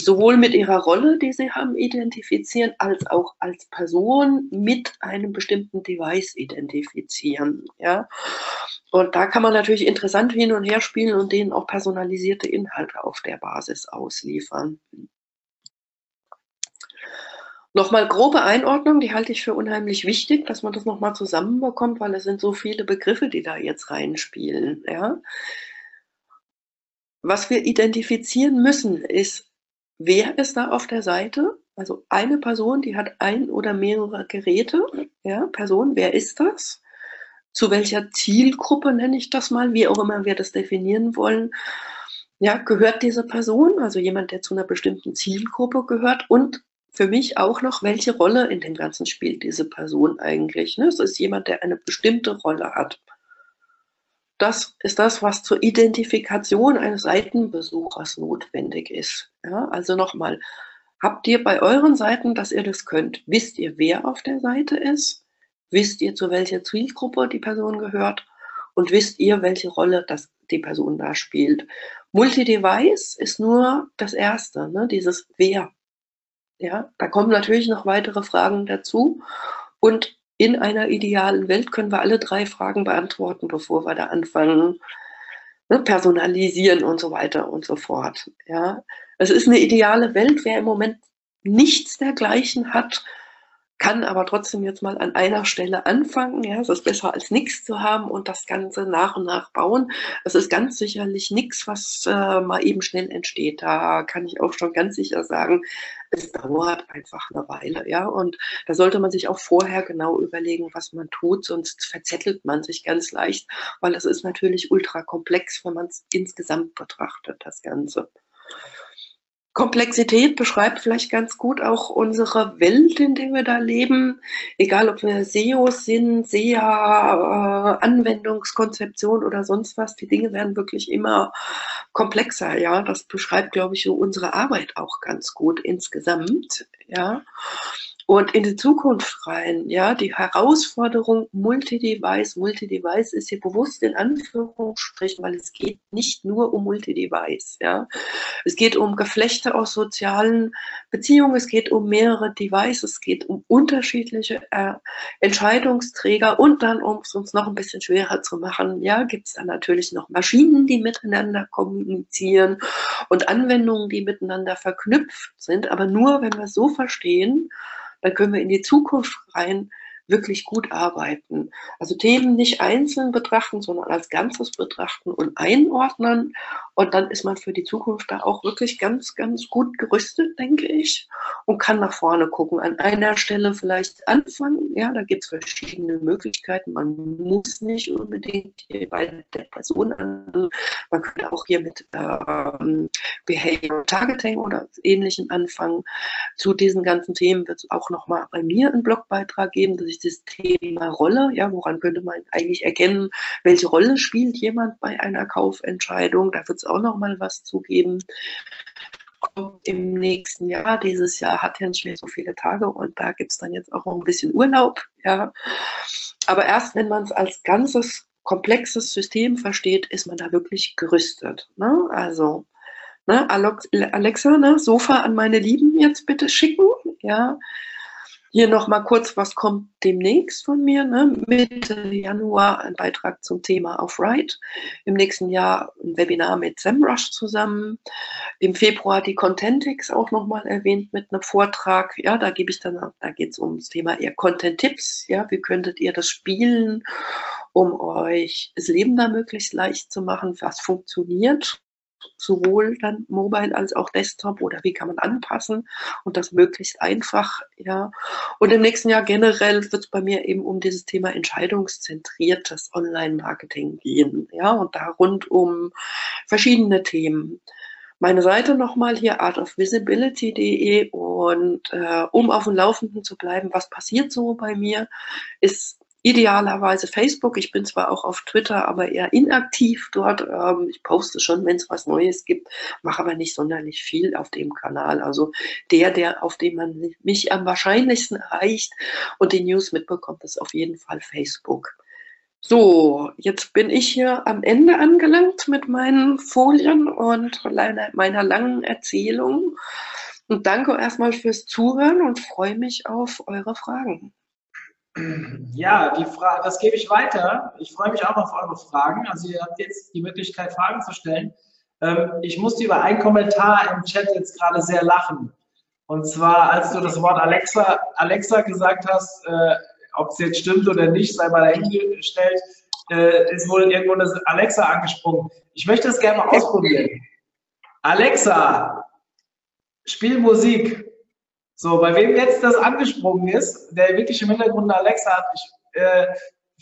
sowohl mit ihrer Rolle, die sie haben, identifizieren, als auch als Person mit einem bestimmten Device identifizieren. Ja? Und da kann man natürlich interessant hin und her spielen und denen auch personalisierte Inhalte auf der Basis ausliefern. Nochmal grobe Einordnung, die halte ich für unheimlich wichtig, dass man das nochmal zusammenbekommt, weil es sind so viele Begriffe, die da jetzt reinspielen. Ja? Was wir identifizieren müssen, ist wer ist da auf der Seite? Also eine Person, die hat ein oder mehrere Geräte. Ja, Person, wer ist das? Zu welcher Zielgruppe nenne ich das mal, wie auch immer wir das definieren wollen. Ja, gehört diese Person, also jemand, der zu einer bestimmten Zielgruppe gehört und für mich auch noch, welche Rolle in dem Ganzen spielt diese Person eigentlich. Ne? Es ist jemand, der eine bestimmte Rolle hat. Das ist das, was zur Identifikation eines Seitenbesuchers notwendig ist. Ja, also nochmal, habt ihr bei euren Seiten, dass ihr das könnt? Wisst ihr, wer auf der Seite ist? Wisst ihr, zu welcher Zielgruppe die Person gehört? Und wisst ihr, welche Rolle das die Person da spielt? Multi-Device ist nur das Erste, ne? dieses Wer. Ja, da kommen natürlich noch weitere Fragen dazu. Und in einer idealen Welt können wir alle drei Fragen beantworten, bevor wir da anfangen, ne, personalisieren und so weiter und so fort. Ja, es ist eine ideale Welt. Wer im Moment nichts dergleichen hat, kann aber trotzdem jetzt mal an einer Stelle anfangen. Ja, es ist besser als nichts zu haben und das Ganze nach und nach bauen. Es ist ganz sicherlich nichts, was äh, mal eben schnell entsteht. Da kann ich auch schon ganz sicher sagen, es dauert einfach eine Weile. Ja, und da sollte man sich auch vorher genau überlegen, was man tut, sonst verzettelt man sich ganz leicht, weil es ist natürlich ultra komplex, wenn man es insgesamt betrachtet, das Ganze. Komplexität beschreibt vielleicht ganz gut auch unsere Welt, in der wir da leben. Egal, ob wir SEOs sind, SEA, äh, Anwendungskonzeption oder sonst was. Die Dinge werden wirklich immer komplexer. Ja, das beschreibt, glaube ich, so unsere Arbeit auch ganz gut insgesamt. Ja. Und in die Zukunft rein, ja, die Herausforderung Multi-Device, Multi-Device ist hier bewusst in Anführungsstrichen, weil es geht nicht nur um Multi-Device, ja. Es geht um Geflechte aus sozialen Beziehungen, es geht um mehrere Devices, es geht um unterschiedliche äh, Entscheidungsträger und dann, um es uns noch ein bisschen schwerer zu machen, ja, gibt es dann natürlich noch Maschinen, die miteinander kommunizieren und Anwendungen, die miteinander verknüpft sind, aber nur, wenn wir es so verstehen, dann können wir in die Zukunft rein wirklich gut arbeiten. Also Themen nicht einzeln betrachten, sondern als Ganzes betrachten und einordnen. Und dann ist man für die Zukunft da auch wirklich ganz, ganz gut gerüstet, denke ich, und kann nach vorne gucken. An einer Stelle vielleicht anfangen. Ja, da gibt es verschiedene Möglichkeiten. Man muss nicht unbedingt bei der Person an. Man könnte auch hier mit ähm, Behavior Targeting oder Ähnlichem anfangen. Zu diesen ganzen Themen wird es auch nochmal bei mir einen Blogbeitrag geben, dass ich das Thema Rolle, ja, woran könnte man eigentlich erkennen, welche Rolle spielt jemand bei einer Kaufentscheidung? Da wird es auch nochmal was zu geben kommt im nächsten Jahr. Dieses Jahr hat ja nicht so viele Tage und da gibt es dann jetzt auch noch ein bisschen Urlaub. Ja. Aber erst wenn man es als ganzes komplexes System versteht, ist man da wirklich gerüstet. Ne? Also Ne, Alexa, ne, Sofa an meine Lieben jetzt bitte schicken. Ja. Hier nochmal kurz, was kommt demnächst von mir? Ne? Mitte Januar ein Beitrag zum Thema auf Write. Im nächsten Jahr ein Webinar mit SEMrush zusammen. Im Februar die Contentix auch nochmal erwähnt mit einem Vortrag. Ja, da gebe ich dann, da geht es ums Thema eher Content-Tipps. Ja, wie könntet ihr das spielen, um euch das Leben da möglichst leicht zu machen? Was funktioniert? Sowohl dann Mobile als auch Desktop oder wie kann man anpassen und das möglichst einfach, ja. Und im nächsten Jahr generell wird es bei mir eben um dieses Thema entscheidungszentriertes Online-Marketing gehen, ja, und da rund um verschiedene Themen. Meine Seite nochmal hier artofvisibility.de und äh, um auf dem Laufenden zu bleiben, was passiert so bei mir, ist idealerweise Facebook. Ich bin zwar auch auf Twitter, aber eher inaktiv dort. Ähm, ich poste schon, wenn es was Neues gibt, mache aber nicht sonderlich viel auf dem Kanal. Also der, der, auf dem man mich am wahrscheinlichsten erreicht und die News mitbekommt, ist auf jeden Fall Facebook. So, jetzt bin ich hier am Ende angelangt mit meinen Folien und meiner langen Erzählung. Und danke erstmal fürs Zuhören und freue mich auf eure Fragen.
Ja, die das gebe ich weiter. Ich freue mich auch auf eure Fragen. Also ihr habt jetzt die Möglichkeit, Fragen zu stellen. Ähm, ich musste über einen Kommentar im Chat jetzt gerade sehr lachen. Und zwar, als du das Wort Alexa, Alexa gesagt hast, äh, ob es jetzt stimmt oder nicht, sei mal dahingestellt, äh, ist wohl irgendwo das Alexa angesprungen. Ich möchte es gerne mal ausprobieren. Alexa, spiel Musik. So, bei wem jetzt das angesprungen ist, der wirklich im Hintergrund eine Alexa hat, ich, äh,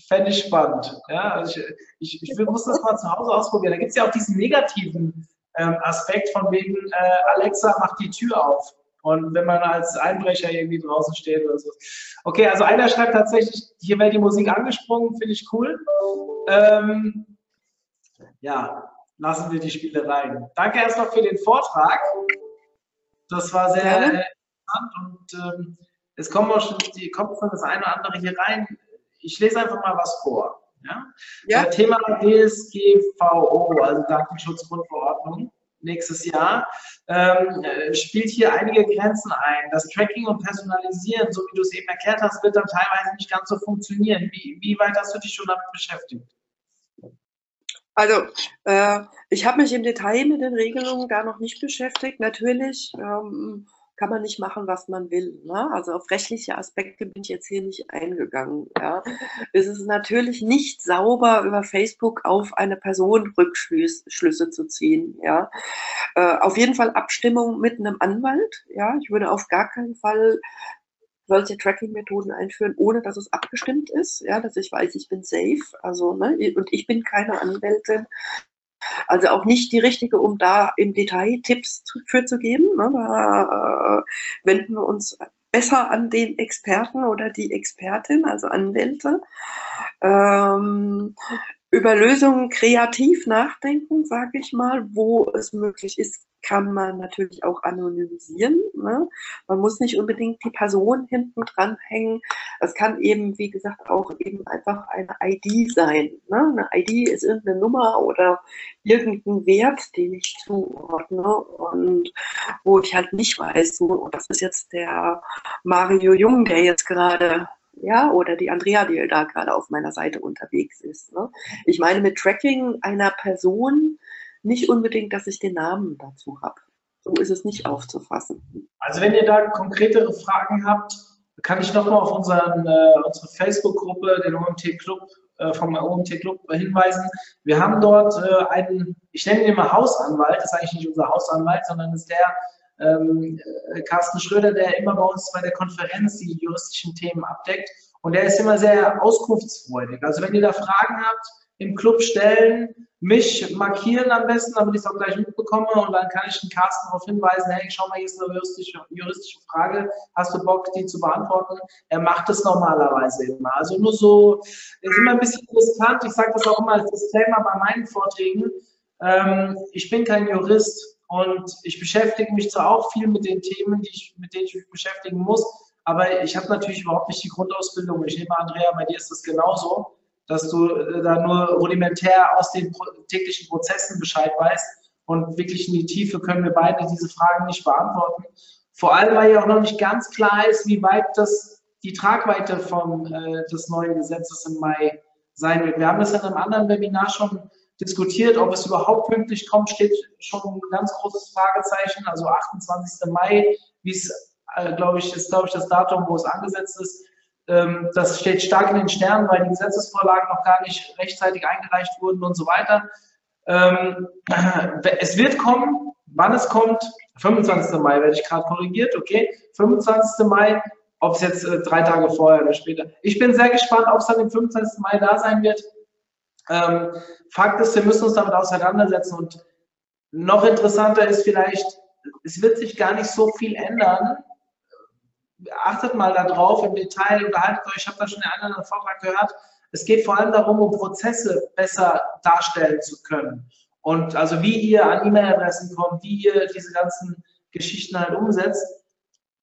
fände ich spannend. Ja, also ich, ich, ich muss das mal zu Hause ausprobieren. Da gibt es ja auch diesen negativen ähm, Aspekt von wegen, äh, Alexa macht die Tür auf. Und wenn man als Einbrecher irgendwie draußen steht oder so. Okay, also einer schreibt tatsächlich, hier wäre die Musik angesprungen, finde ich cool. Ähm, ja, lassen wir die Spiele rein. Danke erstmal für den Vortrag. Das war sehr, interessant und ähm, es kommt auch schon, die, kommt schon das eine oder andere hier rein. Ich lese einfach mal was vor. Ja? ja. Äh, Thema DSGVO, also Datenschutzgrundverordnung, nächstes Jahr, ähm, äh, spielt hier einige Grenzen ein. Das Tracking und Personalisieren, so wie du es eben erklärt hast, wird dann teilweise nicht ganz so funktionieren. Wie, wie weit hast du dich schon damit beschäftigt?
Also, äh, ich habe mich im Detail mit den Regelungen da noch nicht beschäftigt. Natürlich ähm, kann man nicht machen, was man will. Ne? Also auf rechtliche Aspekte bin ich jetzt hier nicht eingegangen. Ja? Es ist natürlich nicht sauber, über Facebook auf eine Person Rückschlüsse zu ziehen. Ja? Äh, auf jeden Fall Abstimmung mit einem Anwalt. Ja? Ich würde auf gar keinen Fall solche Tracking-Methoden einführen, ohne dass es abgestimmt ist, ja, dass ich weiß, ich bin safe, also ne, und ich bin keine Anwältin, also auch nicht die richtige, um da im Detail Tipps für zu geben. Ne? Da äh, wenden wir uns besser an den Experten oder die Expertin, also Anwälte. Ähm, über Lösungen kreativ nachdenken, sage ich mal, wo es möglich ist, kann man natürlich auch anonymisieren. Ne? Man muss nicht unbedingt die Person hinten dran hängen. Es kann eben, wie gesagt, auch eben einfach eine ID sein. Ne? Eine ID ist irgendeine Nummer oder irgendein Wert, den ich zuordne und wo ich halt nicht weiß, so, das ist jetzt der Mario Jung, der jetzt gerade ja, oder die Andrea, die da gerade auf meiner Seite unterwegs ist. Ne? Ich meine mit Tracking einer Person nicht unbedingt, dass ich den Namen dazu habe. So ist es nicht aufzufassen.
Also wenn ihr da konkretere Fragen habt, kann ich nochmal auf unseren, äh, unsere Facebook-Gruppe, den OMT Club, äh, vom OMT Club hinweisen. Wir haben dort äh, einen, ich nenne ihn immer Hausanwalt, das ist eigentlich nicht unser Hausanwalt, sondern ist der ähm, äh, Carsten Schröder, der immer bei uns bei der Konferenz die juristischen Themen abdeckt. Und der ist immer sehr auskunftsfreudig. Also wenn ihr da Fragen habt, im Club stellen, mich markieren am besten, damit ich es auch gleich mitbekomme und dann kann ich den Carsten darauf hinweisen, hey, schau mal, hier ist eine juristische, juristische Frage, hast du Bock, die zu beantworten? Er macht es normalerweise immer. Also nur so, ist immer ein bisschen riskant, ich sage das auch immer als Disclaimer bei meinen Vorträgen, ähm, ich bin kein Jurist und ich beschäftige mich zwar auch viel mit den Themen, die ich, mit denen ich mich beschäftigen muss, aber ich habe natürlich überhaupt nicht die Grundausbildung. Ich nehme an, Andrea, bei dir ist das genauso dass du äh, da nur rudimentär aus den täglichen Prozessen Bescheid weißt und wirklich in die Tiefe können wir beide diese Fragen nicht beantworten. Vor allem, weil ja auch noch nicht ganz klar ist, wie weit das die Tragweite von, äh, des neuen Gesetzes im Mai sein wird. Wir haben das in einem anderen Webinar schon diskutiert, ob es überhaupt pünktlich kommt, steht schon ein ganz großes Fragezeichen. Also 28. Mai, wie es, äh, glaube ich, ist, glaube ich, das Datum, wo es angesetzt ist. Ähm, das steht stark in den Sternen, weil die Gesetzesvorlagen noch gar nicht rechtzeitig eingereicht wurden und so weiter. Ähm, es wird kommen, wann es kommt, 25. Mai werde ich gerade korrigiert, okay, 25. Mai, ob es jetzt äh, drei Tage vorher oder später. Ich bin sehr gespannt, ob es dann am 25. Mai da sein wird. Ähm, Fakt ist, wir müssen uns damit auseinandersetzen und noch interessanter ist vielleicht, es wird sich gar nicht so viel ändern, achtet mal darauf im Detail, unterhaltet euch, ich habe da schon einen anderen Vortrag gehört. Es geht vor allem darum, um Prozesse besser darstellen zu können. Und also wie ihr an E-Mail-Adressen kommt, wie ihr diese ganzen Geschichten halt umsetzt.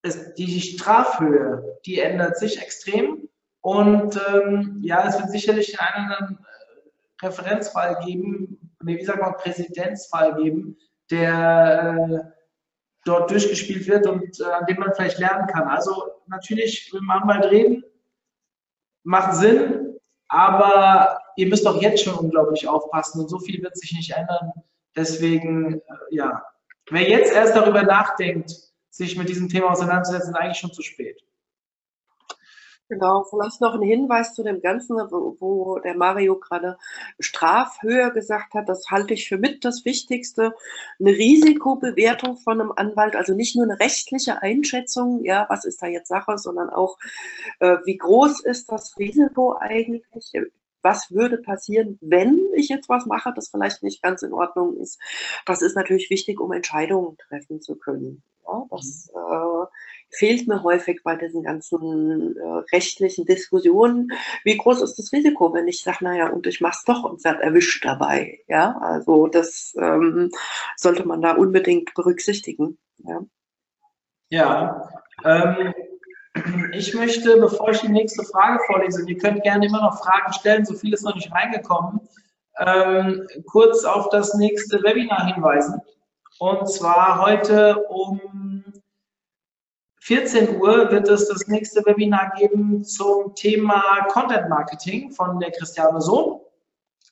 Es, die Strafhöhe, die ändert sich extrem. Und ähm, ja, es wird sicherlich einen anderen äh, Referenzfall geben, wie sagt man, Präsidentsfall geben, der äh, dort durchgespielt wird und äh, an dem man vielleicht lernen kann. Also natürlich, wenn man mal reden, macht Sinn, aber ihr müsst auch jetzt schon unglaublich aufpassen und so viel wird sich nicht ändern. Deswegen, äh, ja, wer jetzt erst darüber nachdenkt, sich mit diesem Thema auseinanderzusetzen, ist eigentlich schon zu spät.
Genau, vielleicht noch ein Hinweis zu dem Ganzen, wo, wo der Mario gerade Strafhöhe gesagt hat. Das halte ich für mit das Wichtigste. Eine Risikobewertung von einem Anwalt, also nicht nur eine rechtliche Einschätzung, ja, was ist da jetzt Sache, sondern auch, äh, wie groß ist das Risiko eigentlich? was würde passieren, wenn ich jetzt was mache, das vielleicht nicht ganz in Ordnung ist. Das ist natürlich wichtig, um Entscheidungen treffen zu können. Ja, das äh, fehlt mir häufig bei diesen ganzen äh, rechtlichen Diskussionen. Wie groß ist das Risiko, wenn ich sage, naja, und ich mache es doch und werde erwischt dabei? Ja, also das ähm, sollte man da unbedingt berücksichtigen. Ja,
ja ähm, ich möchte, bevor ich die nächste Frage vorlese, ihr könnt gerne immer noch Fragen stellen, so viel ist noch nicht reingekommen, ähm, kurz auf das nächste Webinar hinweisen. Und zwar heute um 14 Uhr wird es das nächste Webinar geben zum Thema Content Marketing von der Christiane Sohn.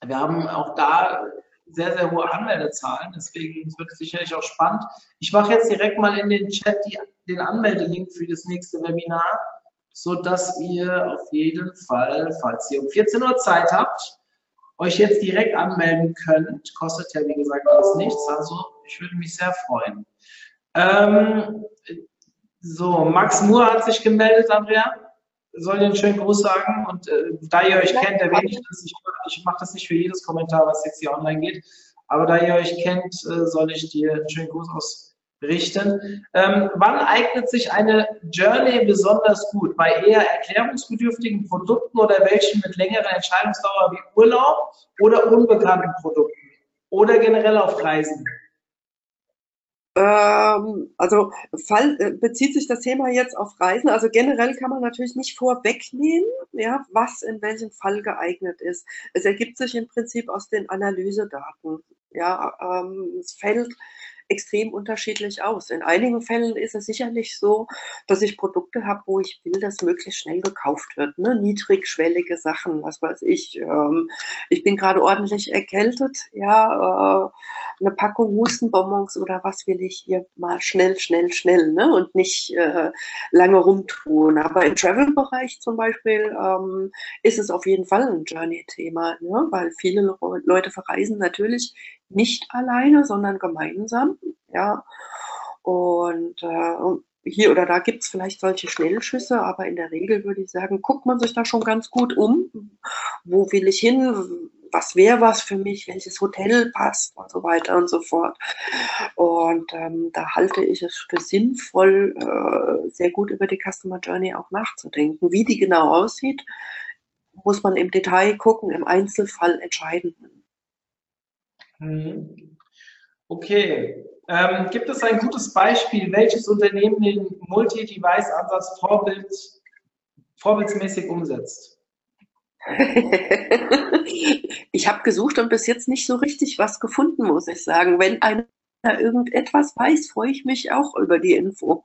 Wir haben auch da sehr, sehr hohe Anmeldezahlen, deswegen wird es sicherlich auch spannend. Ich mache jetzt direkt mal in den Chat die, den Anmeldelink für das nächste Webinar, sodass ihr auf jeden Fall, falls ihr um 14 Uhr Zeit habt, euch jetzt direkt anmelden könnt. Kostet ja, wie gesagt, alles nichts, also ich würde mich sehr freuen. Ähm, so, Max Moore hat sich gemeldet, Andrea. Soll dir einen schönen Gruß sagen. Und äh, da ihr euch kennt, erwähne ich das. Ich, ich mache das nicht für jedes Kommentar, was jetzt hier online geht. Aber da ihr euch kennt, äh, soll ich dir einen schönen Gruß ausrichten. Ähm, wann eignet sich eine Journey besonders gut? Bei eher erklärungsbedürftigen Produkten oder welchen mit längerer Entscheidungsdauer wie Urlaub oder unbekannten Produkten? Oder generell auf Reisen?
Ähm, also Fall, äh, bezieht sich das Thema jetzt auf Reisen? Also generell kann man natürlich nicht vorwegnehmen, ja, was in welchem Fall geeignet ist. Es ergibt sich im Prinzip aus den Analysedaten. Ja, ähm, es fällt extrem unterschiedlich aus. In einigen Fällen ist es sicherlich so, dass ich Produkte habe, wo ich will, dass möglichst schnell gekauft wird. Ne? Niedrigschwellige Sachen, was weiß ich. Ähm, ich bin gerade ordentlich erkältet. Ja, äh, eine Packung Hustenbonbons oder was will ich hier mal schnell, schnell, schnell ne? und nicht äh, lange rumtun. Aber im Travel-Bereich zum Beispiel ähm, ist es auf jeden Fall ein Journey-Thema, ne? weil viele Leute verreisen natürlich nicht alleine, sondern gemeinsam. Ja. Und äh, hier oder da gibt es vielleicht solche Schnellschüsse, aber in der Regel würde ich sagen, guckt man sich da schon ganz gut um. Wo will ich hin? Was wäre was für mich? Welches Hotel passt? Und so weiter und so fort. Und ähm, da halte ich es für sinnvoll, äh, sehr gut über die Customer Journey auch nachzudenken. Wie die genau aussieht, muss man im Detail gucken, im Einzelfall entscheiden.
Mhm. Okay, ähm, gibt es ein gutes Beispiel, welches Unternehmen den Multi-Device-Ansatz Vorbild, vorbildsmäßig umsetzt?
ich habe gesucht und bis jetzt nicht so richtig was gefunden, muss ich sagen. Wenn einer irgendetwas weiß, freue ich mich auch über die Info.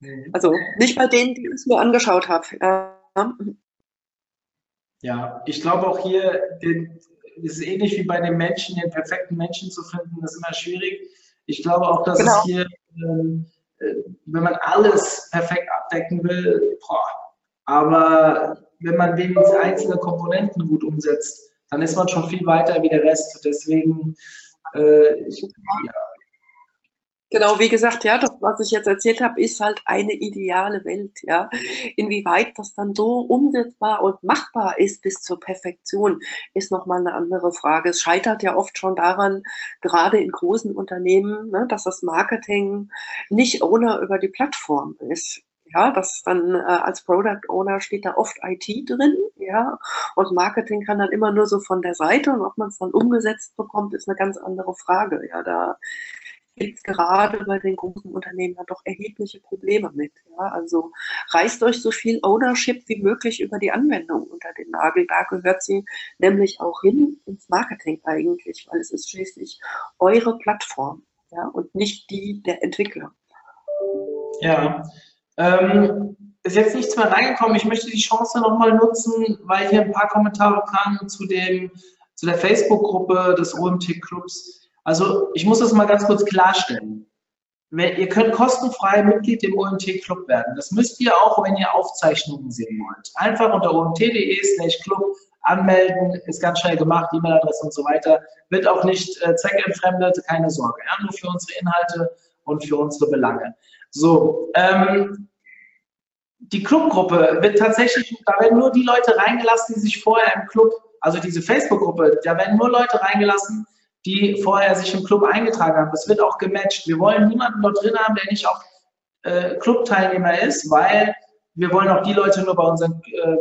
Mhm. Also nicht bei denen, die ich es mir angeschaut habe.
Ja, ich glaube auch hier, den, ist ähnlich wie bei den Menschen, den perfekten Menschen zu finden, ist immer schwierig. Ich glaube auch, dass genau. es hier, ähm, äh, wenn man alles perfekt abdecken will, boah, aber wenn man wenigstens einzelne Komponenten gut umsetzt, dann ist man schon viel weiter wie der Rest. Deswegen, äh, ich, ja,
Genau, wie gesagt, ja, das, was ich jetzt erzählt habe, ist halt eine ideale Welt, ja. Inwieweit das dann so umsetzbar und machbar ist bis zur Perfektion, ist nochmal eine andere Frage. Es scheitert ja oft schon daran, gerade in großen Unternehmen, ne, dass das Marketing nicht ohne über die Plattform ist. Ja, das dann äh, als Product Owner steht da oft IT drin, ja, und Marketing kann dann immer nur so von der Seite und ob man es dann umgesetzt bekommt, ist eine ganz andere Frage. Ja, da gibt es gerade bei den großen Unternehmen ja doch erhebliche Probleme mit. Ja? Also reißt euch so viel Ownership wie möglich über die Anwendung unter den Nagel. Da gehört sie nämlich auch hin ins Marketing eigentlich, weil es ist schließlich eure Plattform ja? und nicht die der Entwickler.
Ja, ähm, ist jetzt nichts mehr reingekommen. Ich möchte die Chance nochmal nutzen, weil hier ein paar Kommentare kamen zu, dem, zu der Facebook-Gruppe des OMT-Clubs. Also ich muss das mal ganz kurz klarstellen. Ihr könnt kostenfrei Mitglied im OMT-Club werden. Das müsst ihr auch, wenn ihr Aufzeichnungen sehen wollt. Einfach unter omt.de slash club anmelden, ist ganz schnell gemacht, E-Mail-Adresse und so weiter. Wird auch nicht äh, zweckentfremdet, keine Sorge. Ja? Nur für unsere Inhalte und für unsere Belange. So, ähm, die Clubgruppe wird tatsächlich, da werden nur die Leute reingelassen, die sich vorher im Club, also diese Facebook-Gruppe, da werden nur Leute reingelassen, die vorher sich im Club eingetragen haben. Das wird auch gematcht. Wir wollen niemanden dort drin haben, der nicht auch äh, Clubteilnehmer ist, weil wir wollen auch die Leute nur bei unseren äh,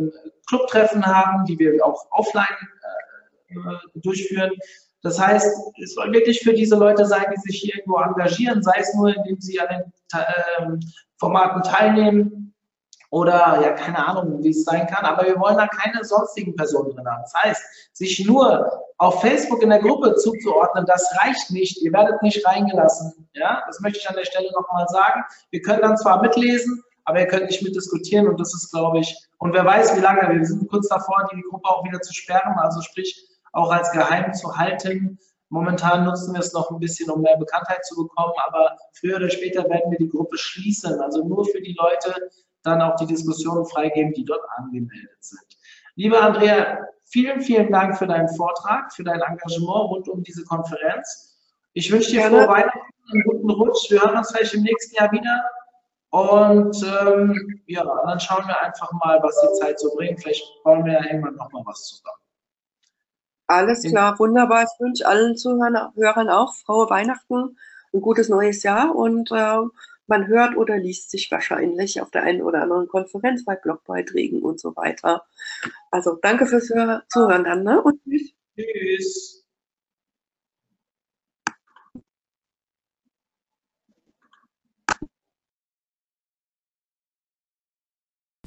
Clubtreffen haben, die wir auch offline äh, durchführen. Das heißt, es soll wirklich für diese Leute sein, die sich hier irgendwo engagieren, sei es nur, indem sie an den ähm, Formaten teilnehmen, oder ja, keine Ahnung, wie es sein kann, aber wir wollen da keine sonstigen Personen drin haben. Das heißt, sich nur auf Facebook in der Gruppe zuzuordnen, das reicht nicht. Ihr werdet nicht reingelassen. Ja, das möchte ich an der Stelle nochmal sagen. Wir können dann zwar mitlesen, aber ihr könnt nicht mitdiskutieren und das ist, glaube ich, und wer weiß, wie lange. Wir sind kurz davor, die Gruppe auch wieder zu sperren, also sprich auch als geheim zu halten. Momentan nutzen wir es noch ein bisschen, um mehr Bekanntheit zu bekommen, aber früher oder später werden wir die Gruppe schließen. Also nur für die Leute, dann auch die Diskussionen freigeben, die dort angemeldet sind. Liebe Andrea, vielen, vielen Dank für deinen Vortrag, für dein Engagement rund um diese Konferenz. Ich wünsche dir frohe Weihnachten, einen guten Rutsch. Wir hören uns vielleicht im nächsten Jahr wieder. Und ähm, ja, dann schauen wir einfach mal, was die Zeit so bringt. Vielleicht bauen wir ja irgendwann nochmal was zusammen.
Alles klar, wunderbar. Ich wünsche allen Zuhörern auch frohe Weihnachten, ein gutes neues Jahr und äh, man hört oder liest sich wahrscheinlich auf der einen oder anderen Konferenz bei Blogbeiträgen und so weiter. Also danke fürs Zuhören dann, ne? Und tschüss. Tschüss.